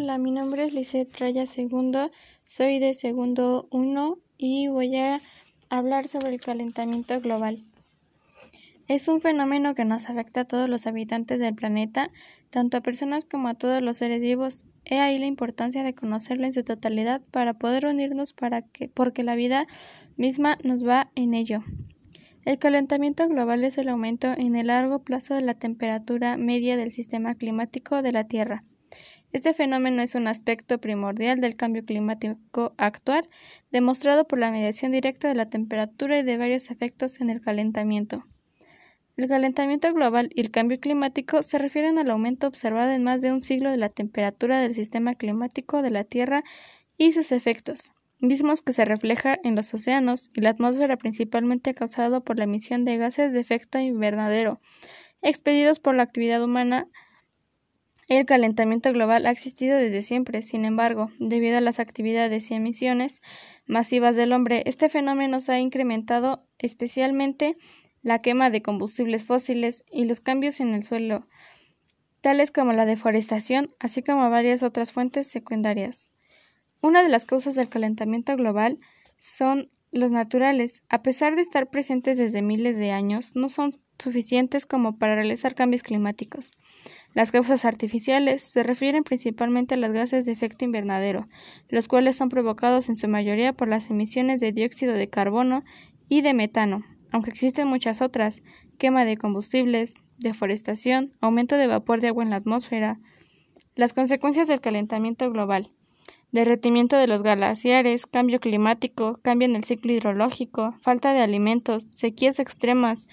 Hola, mi nombre es Lisette Raya Segundo, soy de segundo 1 y voy a hablar sobre el calentamiento global. Es un fenómeno que nos afecta a todos los habitantes del planeta, tanto a personas como a todos los seres vivos. He ahí la importancia de conocerlo en su totalidad para poder unirnos para que, porque la vida misma nos va en ello. El calentamiento global es el aumento en el largo plazo de la temperatura media del sistema climático de la Tierra. Este fenómeno es un aspecto primordial del cambio climático actual, demostrado por la mediación directa de la temperatura y de varios efectos en el calentamiento. El calentamiento global y el cambio climático se refieren al aumento observado en más de un siglo de la temperatura del sistema climático de la Tierra y sus efectos, mismos que se refleja en los océanos y la atmósfera principalmente causado por la emisión de gases de efecto invernadero expedidos por la actividad humana el calentamiento global ha existido desde siempre, sin embargo, debido a las actividades y emisiones masivas del hombre, este fenómeno se ha incrementado especialmente la quema de combustibles fósiles y los cambios en el suelo, tales como la deforestación, así como varias otras fuentes secundarias. Una de las causas del calentamiento global son los naturales, a pesar de estar presentes desde miles de años, no son suficientes como para realizar cambios climáticos. Las causas artificiales se refieren principalmente a los gases de efecto invernadero, los cuales son provocados en su mayoría por las emisiones de dióxido de carbono y de metano, aunque existen muchas otras, quema de combustibles, deforestación, aumento de vapor de agua en la atmósfera. Las consecuencias del calentamiento global. Derretimiento de los glaciares, cambio climático, cambio en el ciclo hidrológico, falta de alimentos, sequías extremas,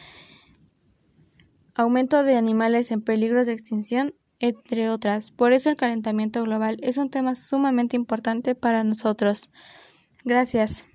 aumento de animales en peligros de extinción, entre otras. Por eso el calentamiento global es un tema sumamente importante para nosotros. Gracias.